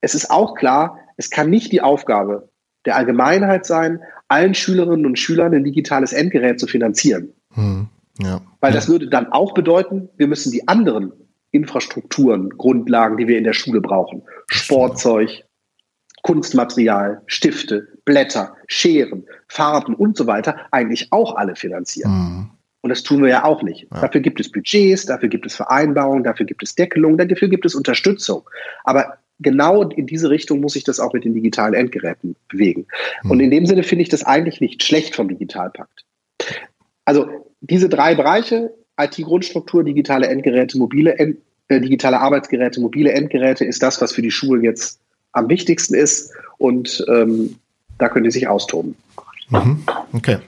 es ist auch klar, es kann nicht die Aufgabe der Allgemeinheit sein, allen Schülerinnen und Schülern ein digitales Endgerät zu finanzieren. Mhm. Ja. Weil das würde dann auch bedeuten, wir müssen die anderen Infrastrukturen, Grundlagen, die wir in der Schule brauchen, Sportzeug, Kunstmaterial, Stifte, Blätter, Scheren, Farben und so weiter eigentlich auch alle finanzieren. Mhm. Und das tun wir ja auch nicht. Ja. Dafür gibt es Budgets, dafür gibt es Vereinbarungen, dafür gibt es Deckelung, dafür gibt es Unterstützung. Aber genau in diese Richtung muss sich das auch mit den digitalen Endgeräten bewegen. Und in dem Sinne finde ich das eigentlich nicht schlecht vom Digitalpakt. Also diese drei Bereiche, IT-Grundstruktur, digitale Endgeräte, mobile End, äh, digitale Arbeitsgeräte, mobile Endgeräte, ist das, was für die Schulen jetzt am wichtigsten ist. Und ähm, da können die sich austoben. Mhm. Okay.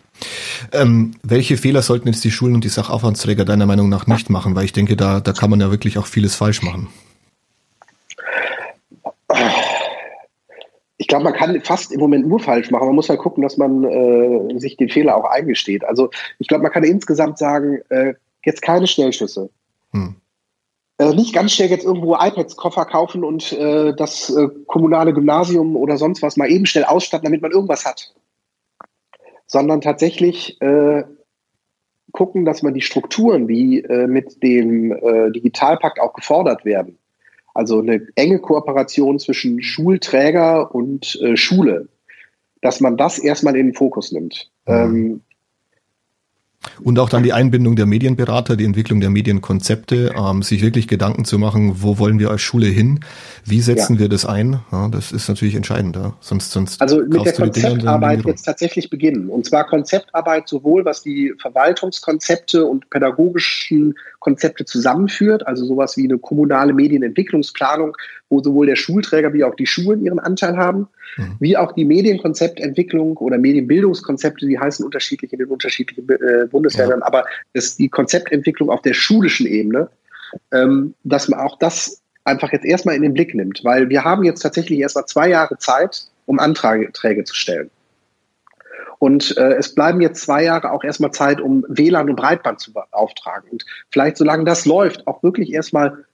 Ähm, welche Fehler sollten jetzt die Schulen und die Sachaufwandsträger deiner Meinung nach nicht machen? Weil ich denke, da, da kann man ja wirklich auch vieles falsch machen. Glaube, man kann fast im Moment nur falsch machen. Man muss halt gucken, dass man äh, sich den Fehler auch eingesteht. Also ich glaube, man kann insgesamt sagen, äh, jetzt keine Schnellschüsse. Hm äh, nicht ganz schnell jetzt irgendwo iPads-Koffer kaufen und äh, das äh, kommunale Gymnasium oder sonst was mal eben schnell ausstatten, damit man irgendwas hat. Sondern tatsächlich äh, gucken, dass man die Strukturen, die äh, mit dem äh, Digitalpakt auch gefordert werden, also eine enge Kooperation zwischen Schulträger und äh, Schule, dass man das erstmal in den Fokus nimmt. Mhm. Ähm, und auch dann die Einbindung der Medienberater, die Entwicklung der Medienkonzepte, ähm, sich wirklich Gedanken zu machen, wo wollen wir als Schule hin, wie setzen ja. wir das ein, ja, das ist natürlich entscheidend. Ja. Sonst, sonst also mit der Konzeptarbeit jetzt tatsächlich beginnen. Und zwar Konzeptarbeit sowohl, was die Verwaltungskonzepte und pädagogischen Konzepte zusammenführt, also sowas wie eine kommunale Medienentwicklungsplanung, wo sowohl der Schulträger wie auch die Schulen ihren Anteil haben, mhm. wie auch die Medienkonzeptentwicklung oder Medienbildungskonzepte, die heißen unterschiedlich in den unterschiedlichen äh, Bundesländern, ja. aber das, die Konzeptentwicklung auf der schulischen Ebene, ähm, dass man auch das einfach jetzt erstmal in den Blick nimmt, weil wir haben jetzt tatsächlich erstmal zwei Jahre Zeit, um Anträge zu stellen. Und äh, es bleiben jetzt zwei Jahre auch erstmal Zeit, um WLAN und Breitband zu beauftragen. Und vielleicht, solange das läuft, auch wirklich erstmal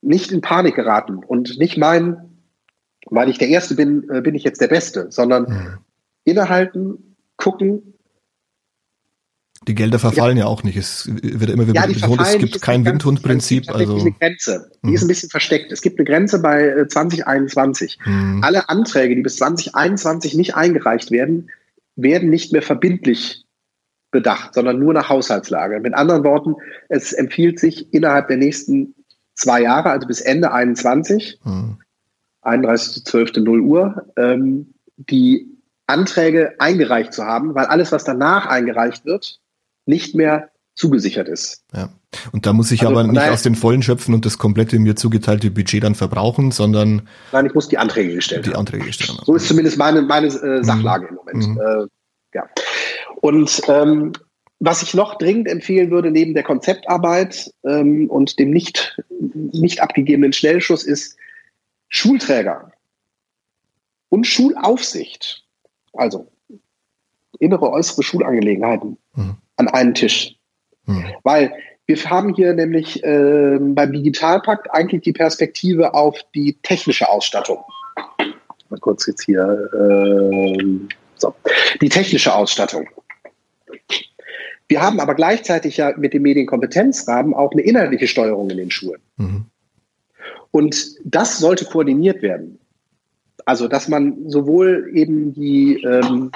nicht in Panik geraten und nicht meinen, weil ich der Erste bin, äh, bin ich jetzt der Beste, sondern mhm. innehalten, gucken, die Gelder verfallen ja, ja auch nicht. Es wird immer wieder ja, betont, es gibt kein Windhundprinzip. Also eine Grenze. Die mhm. ist ein bisschen versteckt. Es gibt eine Grenze bei 2021. Äh, mhm. Alle Anträge, die bis 2021 nicht eingereicht werden, werden nicht mehr verbindlich bedacht, sondern nur nach Haushaltslage. Mit anderen Worten, es empfiehlt sich innerhalb der nächsten zwei Jahre, also bis Ende 21, mhm. 31.12.0 Uhr, ähm, die Anträge eingereicht zu haben, weil alles, was danach eingereicht wird, nicht mehr zugesichert ist. Ja. Und da muss ich also, aber nicht aus den Vollen schöpfen und das komplette mir zugeteilte Budget dann verbrauchen, sondern. Nein, ich muss die Anträge gestellt Die Anträge gestellt So ist zumindest meine, meine äh, mhm. Sachlage mhm. im Moment. Mhm. Äh, ja. Und ähm, was ich noch dringend empfehlen würde, neben der Konzeptarbeit ähm, und dem nicht, nicht abgegebenen Schnellschuss, ist Schulträger und Schulaufsicht, also innere, äußere Schulangelegenheiten, mhm an einen Tisch. Hm. Weil wir haben hier nämlich äh, beim Digitalpakt eigentlich die Perspektive auf die technische Ausstattung. Mal kurz jetzt hier. Äh, so. Die technische Ausstattung. Wir haben aber gleichzeitig ja mit dem Medienkompetenzrahmen auch eine inhaltliche Steuerung in den Schulen. Mhm. Und das sollte koordiniert werden. Also, dass man sowohl eben die ähm,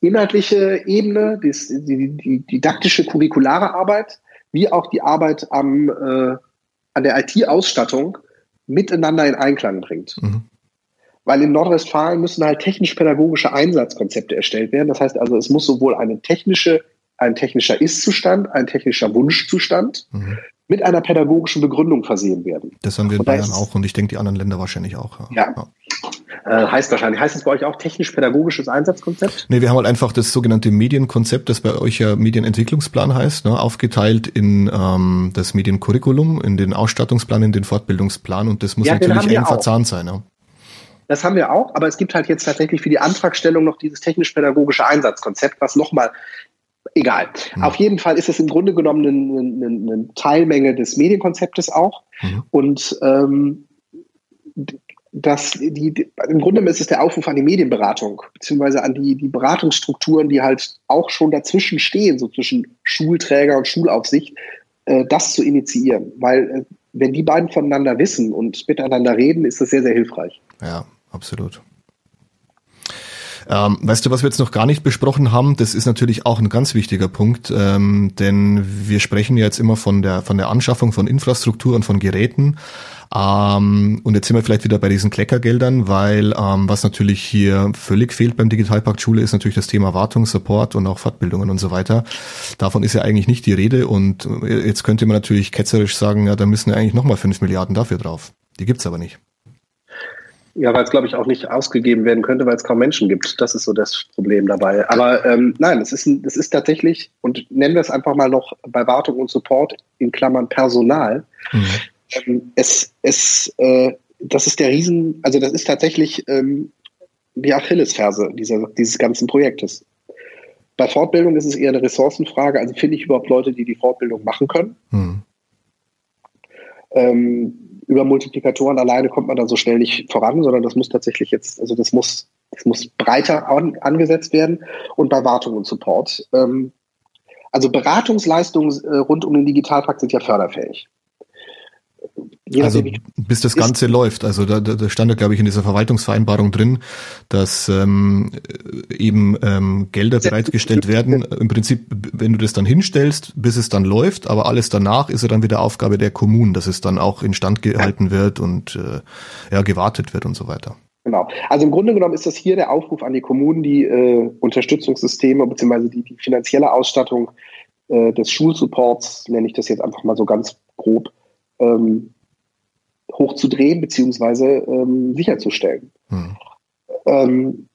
inhaltliche Ebene, die, die, die didaktische curriculare Arbeit, wie auch die Arbeit am, äh, an der IT-Ausstattung miteinander in Einklang bringt. Mhm. Weil in Nordrhein-Westfalen müssen halt technisch-pädagogische Einsatzkonzepte erstellt werden. Das heißt also, es muss sowohl eine technische, ein technischer Ist-Zustand, ein technischer Wunschzustand, mhm mit einer pädagogischen Begründung versehen werden. Das haben wir in Bayern auch und ich denke, die anderen Länder wahrscheinlich auch. Ja. ja. Äh, heißt wahrscheinlich, heißt es bei euch auch technisch-pädagogisches Einsatzkonzept? Nee, wir haben halt einfach das sogenannte Medienkonzept, das bei euch ja Medienentwicklungsplan heißt, ne, aufgeteilt in ähm, das Mediencurriculum, in den Ausstattungsplan, in den Fortbildungsplan und das muss ja, natürlich eng verzahnt sein. Ja. Das haben wir auch, aber es gibt halt jetzt tatsächlich für die Antragstellung noch dieses technisch-pädagogische Einsatzkonzept, was nochmal Egal. Mhm. Auf jeden Fall ist es im Grunde genommen eine, eine, eine Teilmenge des Medienkonzeptes auch. Mhm. Und ähm, das, die, die, im Grunde ist es der Aufruf an die Medienberatung, beziehungsweise an die, die Beratungsstrukturen, die halt auch schon dazwischen stehen, so zwischen Schulträger und Schulaufsicht, äh, das zu initiieren. Weil äh, wenn die beiden voneinander wissen und miteinander reden, ist das sehr, sehr hilfreich. Ja, absolut. Ähm, weißt du, was wir jetzt noch gar nicht besprochen haben? Das ist natürlich auch ein ganz wichtiger Punkt, ähm, denn wir sprechen ja jetzt immer von der von der Anschaffung von Infrastruktur und von Geräten. Ähm, und jetzt sind wir vielleicht wieder bei diesen Kleckergeldern, weil ähm, was natürlich hier völlig fehlt beim Digitalpakt Schule ist natürlich das Thema Wartung, Support und auch Fortbildungen und so weiter. Davon ist ja eigentlich nicht die Rede und äh, jetzt könnte man natürlich ketzerisch sagen, ja, da müssen ja eigentlich nochmal fünf Milliarden dafür drauf. Die gibt's aber nicht. Ja, weil es, glaube ich, auch nicht ausgegeben werden könnte, weil es kaum Menschen gibt. Das ist so das Problem dabei. Aber ähm, nein, es ist, es ist tatsächlich, und nennen wir es einfach mal noch bei Wartung und Support in Klammern Personal. Mhm. Ähm, es, es, äh, das ist der Riesen, also das ist tatsächlich ähm, die Achillesferse dieser, dieses ganzen Projektes. Bei Fortbildung ist es eher eine Ressourcenfrage. Also finde ich überhaupt Leute, die die Fortbildung machen können. Mhm. Ähm, über Multiplikatoren alleine kommt man da so schnell nicht voran, sondern das muss tatsächlich jetzt, also das muss, das muss breiter an, angesetzt werden und bei Wartung und Support. Ähm, also Beratungsleistungen äh, rund um den Digitalpakt sind ja förderfähig. Je also bis das Ganze läuft. Also da, da stand ja, glaube ich, in dieser Verwaltungsvereinbarung drin, dass ähm, eben ähm, Gelder bereitgestellt werden. Im Prinzip, wenn du das dann hinstellst, bis es dann läuft, aber alles danach ist ja dann wieder Aufgabe der Kommunen, dass es dann auch instand gehalten wird und äh, ja, gewartet wird und so weiter. Genau. Also im Grunde genommen ist das hier der Aufruf an die Kommunen, die äh, Unterstützungssysteme bzw. Die, die finanzielle Ausstattung äh, des Schulsupports, nenne ich das jetzt einfach mal so ganz grob, ähm, hochzudrehen beziehungsweise ähm, sicherzustellen. Hm. Ähm,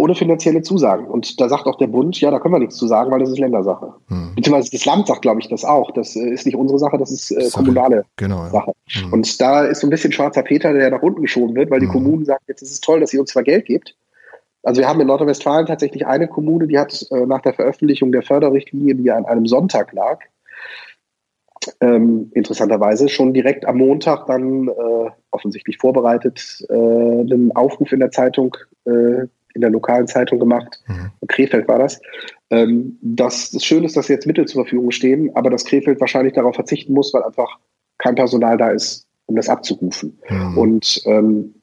ohne finanzielle Zusagen. Und da sagt auch der Bund, ja, da können wir nichts zu sagen, weil das ist Ländersache. Hm. Beziehungsweise das Land sagt, glaube ich, das auch. Das äh, ist nicht unsere Sache, das ist äh, kommunale genau, ja. Sache. Hm. Und da ist so ein bisschen schwarzer Peter, der nach unten geschoben wird, weil die hm. Kommunen sagen, jetzt ist es toll, dass ihr uns zwar Geld gibt. Also wir haben in Nordrhein-Westfalen tatsächlich eine Kommune, die hat äh, nach der Veröffentlichung der Förderrichtlinie, die an einem Sonntag lag, ähm, interessanterweise schon direkt am Montag dann äh, offensichtlich vorbereitet äh, einen Aufruf in der Zeitung, äh, in der lokalen Zeitung gemacht. Mhm. Krefeld war das. Ähm, dass das Schöne ist, dass jetzt Mittel zur Verfügung stehen, aber dass Krefeld wahrscheinlich darauf verzichten muss, weil einfach kein Personal da ist, um das abzurufen. Mhm. Und ähm,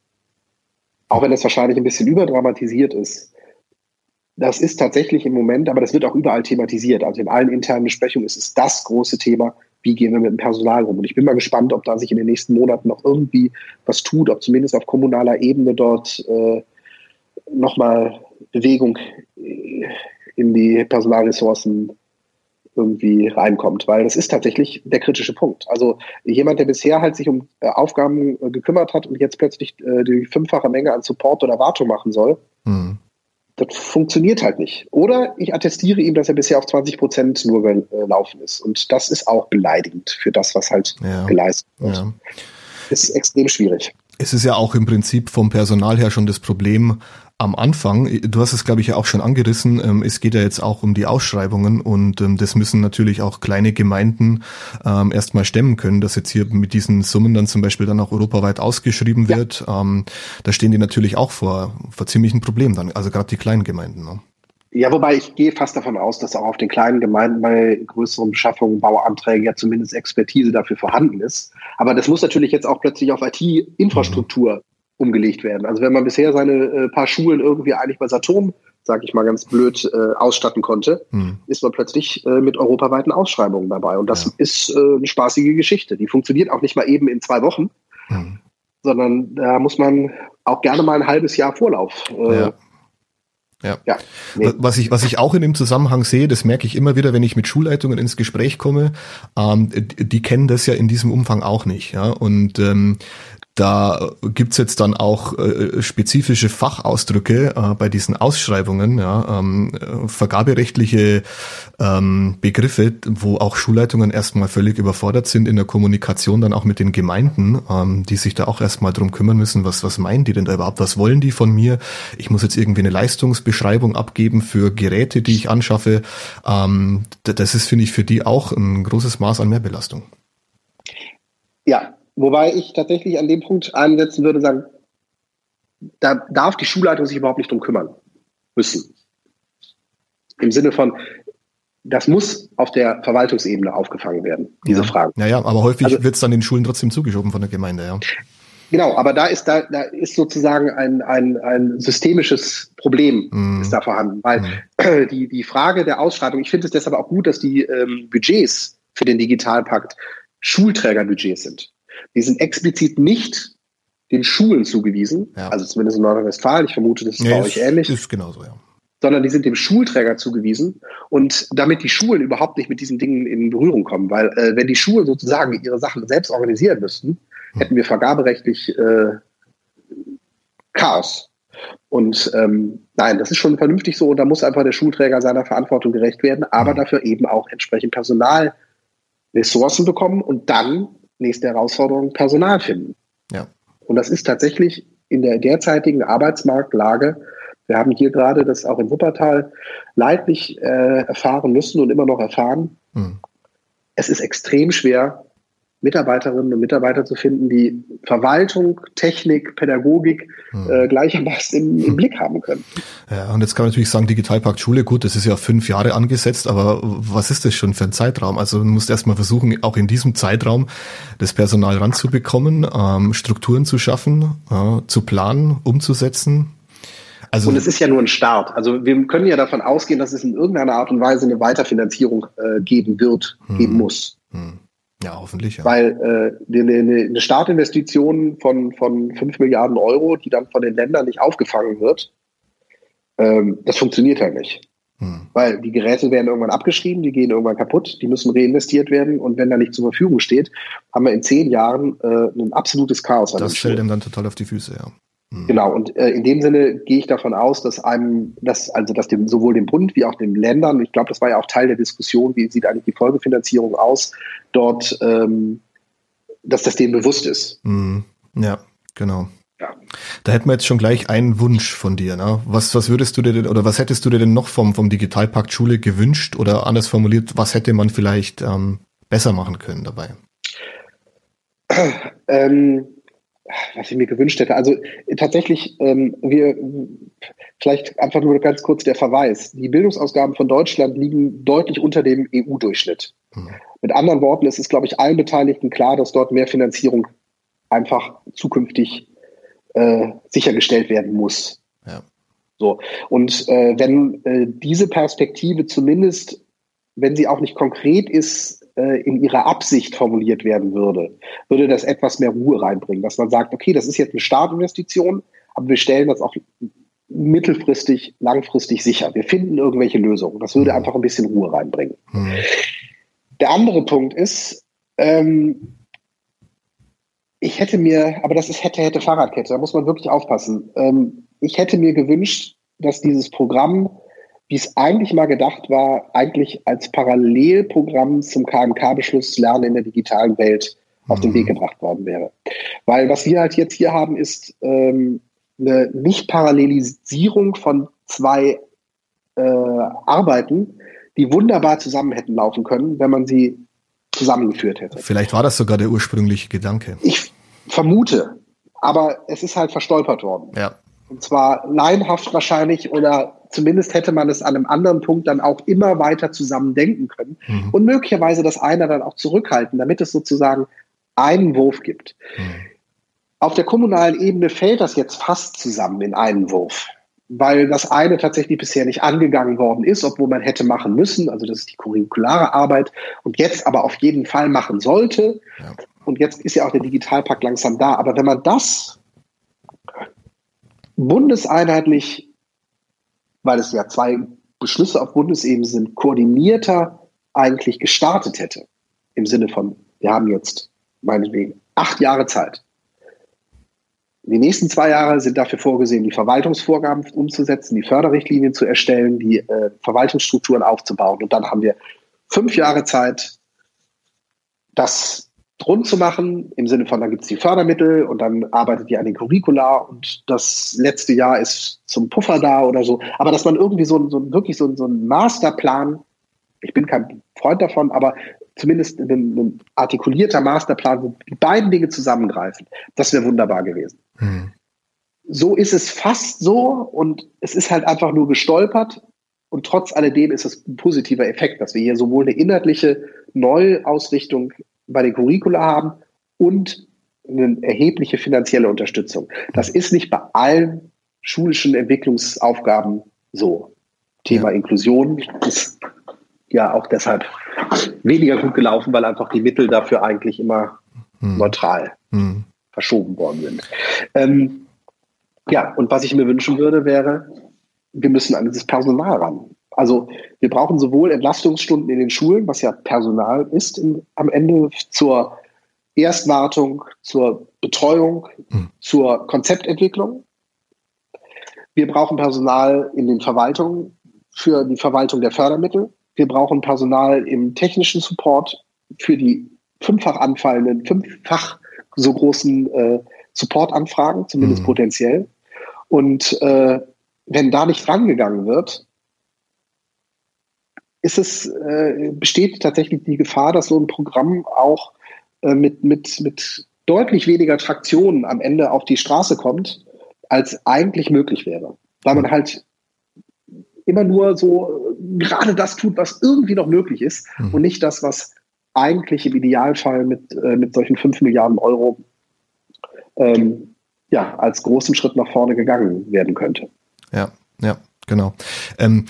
auch wenn das wahrscheinlich ein bisschen überdramatisiert ist, das ist tatsächlich im Moment, aber das wird auch überall thematisiert. Also in allen internen Besprechungen ist es das große Thema, wie gehen wir mit dem Personal um. Und ich bin mal gespannt, ob da sich in den nächsten Monaten noch irgendwie was tut, ob zumindest auf kommunaler Ebene dort äh, nochmal Bewegung in die Personalressourcen irgendwie reinkommt, weil das ist tatsächlich der kritische Punkt. Also jemand, der bisher halt sich um äh, Aufgaben äh, gekümmert hat und jetzt plötzlich äh, die fünffache Menge an Support oder Wartung machen soll, mhm das funktioniert halt nicht. Oder ich attestiere ihm, dass er bisher auf 20 Prozent nur gelaufen ist. Und das ist auch beleidigend für das, was halt ja. geleistet wird. Ja. Ist extrem schwierig. Es ist ja auch im Prinzip vom Personal her schon das Problem, am Anfang, du hast es glaube ich ja auch schon angerissen, ähm, es geht ja jetzt auch um die Ausschreibungen und ähm, das müssen natürlich auch kleine Gemeinden ähm, erstmal stemmen können, dass jetzt hier mit diesen Summen dann zum Beispiel dann auch europaweit ausgeschrieben wird. Ja. Ähm, da stehen die natürlich auch vor, vor ziemlichen Problemen dann, also gerade die kleinen Gemeinden. Ne? Ja, wobei ich gehe fast davon aus, dass auch auf den kleinen Gemeinden bei größeren Beschaffungen, Bauanträgen ja zumindest Expertise dafür vorhanden ist. Aber das muss natürlich jetzt auch plötzlich auf IT-Infrastruktur umgelegt werden. Also wenn man bisher seine äh, paar Schulen irgendwie eigentlich bei Saturn, sage ich mal ganz blöd, äh, ausstatten konnte, hm. ist man plötzlich äh, mit europaweiten Ausschreibungen dabei. Und das ja. ist äh, eine spaßige Geschichte. Die funktioniert auch nicht mal eben in zwei Wochen, hm. sondern da muss man auch gerne mal ein halbes Jahr Vorlauf äh, ja. Ja. ja nee. Was ich, was ich auch in dem Zusammenhang sehe, das merke ich immer wieder, wenn ich mit Schulleitungen ins Gespräch komme, ähm, die, die kennen das ja in diesem Umfang auch nicht, ja. Und ähm, da gibt's jetzt dann auch äh, spezifische Fachausdrücke äh, bei diesen Ausschreibungen, ja, ähm, vergaberechtliche ähm, Begriffe, wo auch Schulleitungen erstmal völlig überfordert sind in der Kommunikation dann auch mit den Gemeinden, ähm, die sich da auch erstmal drum kümmern müssen, was, was meinen die denn da überhaupt, was wollen die von mir? Ich muss jetzt irgendwie eine Leistungsbeschreibung abgeben für Geräte, die ich anschaffe. Ähm, das ist, finde ich, für die auch ein großes Maß an Mehrbelastung. Ja, Wobei ich tatsächlich an dem Punkt einsetzen würde, sagen, da darf die Schulleitung sich überhaupt nicht drum kümmern müssen. Im Sinne von, das muss auf der Verwaltungsebene aufgefangen werden, diese ja. Fragen. Ja, ja, aber häufig also, wird es dann den Schulen trotzdem zugeschoben von der Gemeinde, ja. Genau, aber da ist da, da ist sozusagen ein, ein, ein systemisches Problem mm. ist da vorhanden, weil mm. <clears throat> die, die Frage der Ausschreibung, ich finde es deshalb auch gut, dass die ähm, Budgets für den Digitalpakt Schulträgerbudgets sind. Die sind explizit nicht den Schulen zugewiesen, ja. also zumindest in Nordrhein-Westfalen. Ich vermute, das ist nee, bei euch ähnlich. Ist genauso, ja. Sondern die sind dem Schulträger zugewiesen und damit die Schulen überhaupt nicht mit diesen Dingen in Berührung kommen, weil äh, wenn die Schulen sozusagen ihre Sachen selbst organisieren müssten, hm. hätten wir vergaberechtlich äh, Chaos. Und ähm, nein, das ist schon vernünftig so und da muss einfach der Schulträger seiner Verantwortung gerecht werden, aber hm. dafür eben auch entsprechend Personalressourcen bekommen und dann nächste Herausforderung Personal finden. Ja. Und das ist tatsächlich in der derzeitigen Arbeitsmarktlage, wir haben hier gerade das auch in Wuppertal leidlich äh, erfahren müssen und immer noch erfahren, mhm. es ist extrem schwer, Mitarbeiterinnen und Mitarbeiter zu finden, die Verwaltung, Technik, Pädagogik hm. äh, gleichermaßen im, im, Blick haben können. Ja, und jetzt kann man natürlich sagen, Digitalpakt Schule, gut, das ist ja fünf Jahre angesetzt, aber was ist das schon für ein Zeitraum? Also man muss erstmal versuchen, auch in diesem Zeitraum das Personal ranzubekommen, ähm, Strukturen zu schaffen, äh, zu planen, umzusetzen. Also, und es ist ja nur ein Start. Also wir können ja davon ausgehen, dass es in irgendeiner Art und Weise eine Weiterfinanzierung äh, geben wird, hm. geben muss. Hm. Ja, hoffentlich. Ja. Weil äh, eine, eine Startinvestition von, von 5 Milliarden Euro, die dann von den Ländern nicht aufgefangen wird, ähm, das funktioniert halt nicht. Hm. Weil die Geräte werden irgendwann abgeschrieben, die gehen irgendwann kaputt, die müssen reinvestiert werden und wenn da nicht zur Verfügung steht, haben wir in zehn Jahren äh, ein absolutes Chaos. Das fällt ihm dann total auf die Füße, ja. Mhm. Genau, und äh, in dem Sinne gehe ich davon aus, dass einem, dass, also dass dem, sowohl dem Bund wie auch den Ländern, ich glaube, das war ja auch Teil der Diskussion, wie sieht eigentlich die Folgefinanzierung aus, dort, ähm, dass das denen bewusst ist. Mhm. Ja, genau. Ja. Da hätten wir jetzt schon gleich einen Wunsch von dir. Ne? Was, was würdest du dir denn oder was hättest du dir denn noch vom, vom Digitalpakt Schule gewünscht oder anders formuliert, was hätte man vielleicht ähm, besser machen können dabei? Ähm, was ich mir gewünscht hätte. Also tatsächlich, ähm, wir vielleicht einfach nur ganz kurz der Verweis. Die Bildungsausgaben von Deutschland liegen deutlich unter dem EU-Durchschnitt. Mhm. Mit anderen Worten, es ist, glaube ich, allen Beteiligten klar, dass dort mehr Finanzierung einfach zukünftig äh, sichergestellt werden muss. Ja. So. Und äh, wenn äh, diese Perspektive zumindest, wenn sie auch nicht konkret ist, äh, in ihrer Absicht formuliert werden würde, würde das etwas mehr Ruhe reinbringen, dass man sagt, okay, das ist jetzt eine Startinvestition, aber wir stellen das auch mittelfristig, langfristig sicher. Wir finden irgendwelche Lösungen. Das würde mhm. einfach ein bisschen Ruhe reinbringen. Mhm. Der andere Punkt ist, ähm, ich hätte mir, aber das ist hätte, hätte Fahrradkette, da muss man wirklich aufpassen. Ähm, ich hätte mir gewünscht, dass dieses Programm wie es eigentlich mal gedacht war, eigentlich als Parallelprogramm zum KMK-Beschluss Lernen in der digitalen Welt auf den Weg mhm. gebracht worden wäre. Weil was wir halt jetzt hier haben, ist ähm, eine Nicht-Parallelisierung von zwei äh, Arbeiten, die wunderbar zusammen hätten laufen können, wenn man sie zusammengeführt hätte. Vielleicht war das sogar der ursprüngliche Gedanke. Ich vermute, aber es ist halt verstolpert worden. Ja. Und zwar laienhaft wahrscheinlich oder zumindest hätte man es an einem anderen Punkt dann auch immer weiter zusammen denken können mhm. und möglicherweise das eine dann auch zurückhalten, damit es sozusagen einen Wurf gibt. Mhm. Auf der kommunalen Ebene fällt das jetzt fast zusammen in einen Wurf, weil das eine tatsächlich bisher nicht angegangen worden ist, obwohl man hätte machen müssen. Also das ist die curriculare Arbeit und jetzt aber auf jeden Fall machen sollte. Ja. Und jetzt ist ja auch der Digitalpakt langsam da. Aber wenn man das bundeseinheitlich, weil es ja zwei Beschlüsse auf Bundesebene sind, koordinierter eigentlich gestartet hätte. Im Sinne von, wir haben jetzt meinetwegen acht Jahre Zeit. die nächsten zwei Jahre sind dafür vorgesehen, die Verwaltungsvorgaben umzusetzen, die Förderrichtlinien zu erstellen, die äh, Verwaltungsstrukturen aufzubauen. Und dann haben wir fünf Jahre Zeit, das rund zu machen, im Sinne von, da gibt es die Fördermittel und dann arbeitet ihr an den Curricula und das letzte Jahr ist zum Puffer da oder so. Aber dass man irgendwie so, so wirklich so, so einen Masterplan, ich bin kein Freund davon, aber zumindest ein, ein artikulierter Masterplan, wo die beiden Dinge zusammengreifen, das wäre wunderbar gewesen. Hm. So ist es fast so und es ist halt einfach nur gestolpert und trotz alledem ist es ein positiver Effekt, dass wir hier sowohl eine inhaltliche Neuausrichtung bei den Curricula haben und eine erhebliche finanzielle Unterstützung. Das ist nicht bei allen schulischen Entwicklungsaufgaben so. Thema ja. Inklusion ist ja auch deshalb weniger gut gelaufen, weil einfach die Mittel dafür eigentlich immer hm. neutral hm. verschoben worden sind. Ähm, ja, und was ich mir wünschen würde, wäre, wir müssen an dieses Personal ran. Also wir brauchen sowohl Entlastungsstunden in den Schulen, was ja Personal ist in, am Ende zur Erstwartung, zur Betreuung, hm. zur Konzeptentwicklung. Wir brauchen Personal in den Verwaltungen für die Verwaltung der Fördermittel. Wir brauchen Personal im technischen Support für die fünffach anfallenden, fünffach so großen äh, Supportanfragen, zumindest mhm. potenziell. Und äh, wenn da nicht rangegangen wird, ist es, äh, besteht tatsächlich die Gefahr, dass so ein Programm auch äh, mit, mit, mit deutlich weniger Traktionen am Ende auf die Straße kommt, als eigentlich möglich wäre. Weil man halt immer nur so gerade das tut, was irgendwie noch möglich ist mhm. und nicht das, was eigentlich im Idealfall mit, äh, mit solchen 5 Milliarden Euro ähm, ja, als großen Schritt nach vorne gegangen werden könnte. Ja, ja, genau. Ähm,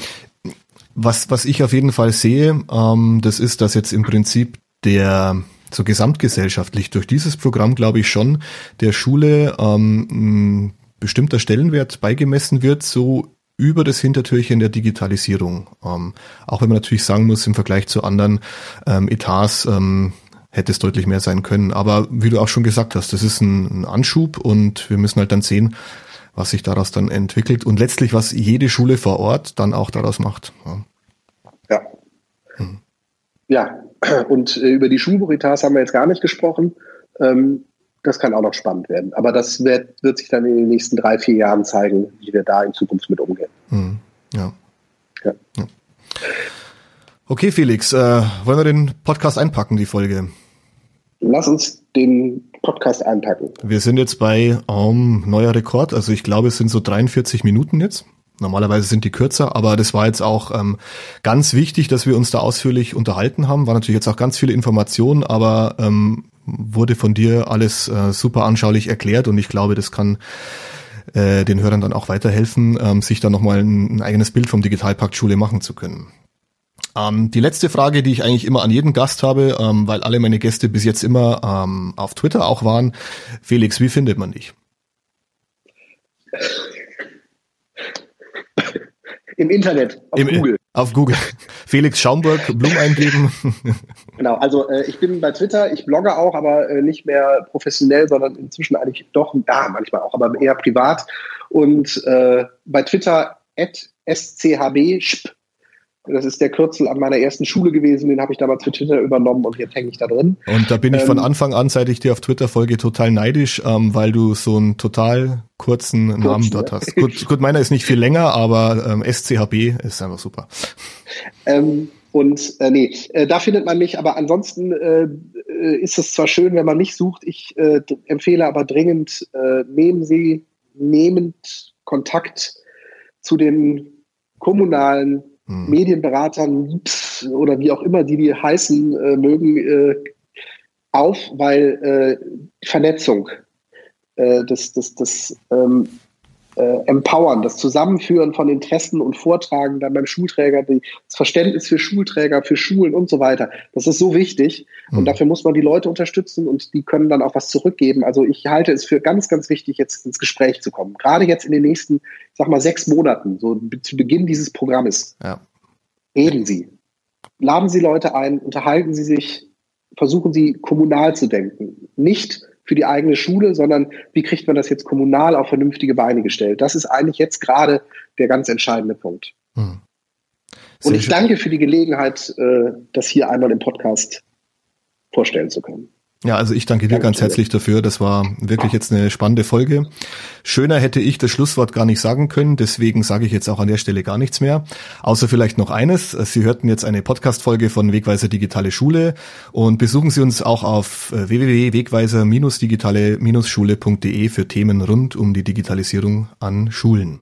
was, was ich auf jeden Fall sehe, ähm, das ist, dass jetzt im Prinzip der so gesamtgesellschaftlich durch dieses Programm, glaube ich schon, der Schule ähm, ein bestimmter Stellenwert beigemessen wird, so über das Hintertürchen der Digitalisierung. Ähm, auch wenn man natürlich sagen muss, im Vergleich zu anderen ähm, Etats ähm, hätte es deutlich mehr sein können. Aber wie du auch schon gesagt hast, das ist ein, ein Anschub und wir müssen halt dann sehen, was sich daraus dann entwickelt und letztlich, was jede Schule vor Ort dann auch daraus macht. Ja. Ja, hm. ja. und äh, über die Schulburitas haben wir jetzt gar nicht gesprochen. Ähm, das kann auch noch spannend werden. Aber das wird, wird sich dann in den nächsten drei, vier Jahren zeigen, wie wir da in Zukunft mit umgehen. Mhm. Ja. ja. ja. Okay, Felix, äh, wollen wir den Podcast einpacken, die Folge? Lass uns den Podcast einpacken. Wir sind jetzt bei um, neuer Rekord. Also ich glaube, es sind so 43 Minuten jetzt. Normalerweise sind die kürzer, aber das war jetzt auch ähm, ganz wichtig, dass wir uns da ausführlich unterhalten haben. War natürlich jetzt auch ganz viele Informationen, aber ähm, wurde von dir alles äh, super anschaulich erklärt und ich glaube, das kann äh, den Hörern dann auch weiterhelfen, ähm, sich da nochmal ein, ein eigenes Bild vom Digitalpakt Schule machen zu können. Ähm, die letzte Frage, die ich eigentlich immer an jeden Gast habe, ähm, weil alle meine Gäste bis jetzt immer ähm, auf Twitter auch waren. Felix, wie findet man dich? Im Internet, auf Im, Google. Auf Google. <laughs> Felix Schaumburg, Blum eingeben. <laughs> Genau, also äh, ich bin bei Twitter, ich blogge auch, aber äh, nicht mehr professionell, sondern inzwischen eigentlich doch, ja, manchmal auch, aber eher privat. Und äh, bei Twitter at schb, das ist der Kürzel an meiner ersten Schule gewesen, den habe ich damals für Twitter übernommen und jetzt hänge ich da drin. Und da bin ich ähm, von Anfang an, seit ich dir auf Twitter folge, total neidisch, ähm, weil du so einen total kurzen kurz, Namen dort ne? hast. <laughs> Gut, gut, meiner ist nicht viel länger, aber ähm, SCHB ist einfach super. Ähm, und äh, nee, äh, da findet man mich, aber ansonsten äh ist es zwar schön, wenn man mich sucht, ich äh, empfehle aber dringend, äh, nehmen Sie nehmend Kontakt zu den kommunalen hm. Medienberatern oder wie auch immer die die heißen äh, mögen, äh, auf, weil äh, Vernetzung, äh, das, das, das ähm, äh, Empowern, das Zusammenführen von Interessen und Vortragen dann beim Schulträger, das Verständnis für Schulträger, für Schulen und so weiter. Das ist so wichtig und mhm. dafür muss man die Leute unterstützen und die können dann auch was zurückgeben. Also ich halte es für ganz, ganz wichtig, jetzt ins Gespräch zu kommen. Gerade jetzt in den nächsten, sag mal, sechs Monaten, so zu Beginn dieses Programmes. Ja. Reden Sie. Laden Sie Leute ein, unterhalten Sie sich, versuchen Sie kommunal zu denken. Nicht für die eigene Schule, sondern wie kriegt man das jetzt kommunal auf vernünftige Beine gestellt? Das ist eigentlich jetzt gerade der ganz entscheidende Punkt. Hm. Und ich danke für die Gelegenheit, äh, das hier einmal im Podcast vorstellen zu können. Ja, also ich danke dir danke ganz herzlich dafür. Das war wirklich jetzt eine spannende Folge. Schöner hätte ich das Schlusswort gar nicht sagen können, deswegen sage ich jetzt auch an der Stelle gar nichts mehr. Außer vielleicht noch eines. Sie hörten jetzt eine Podcast-Folge von Wegweiser Digitale Schule und besuchen Sie uns auch auf äh, www.wegweiser-digitale-schule.de für Themen rund um die Digitalisierung an Schulen.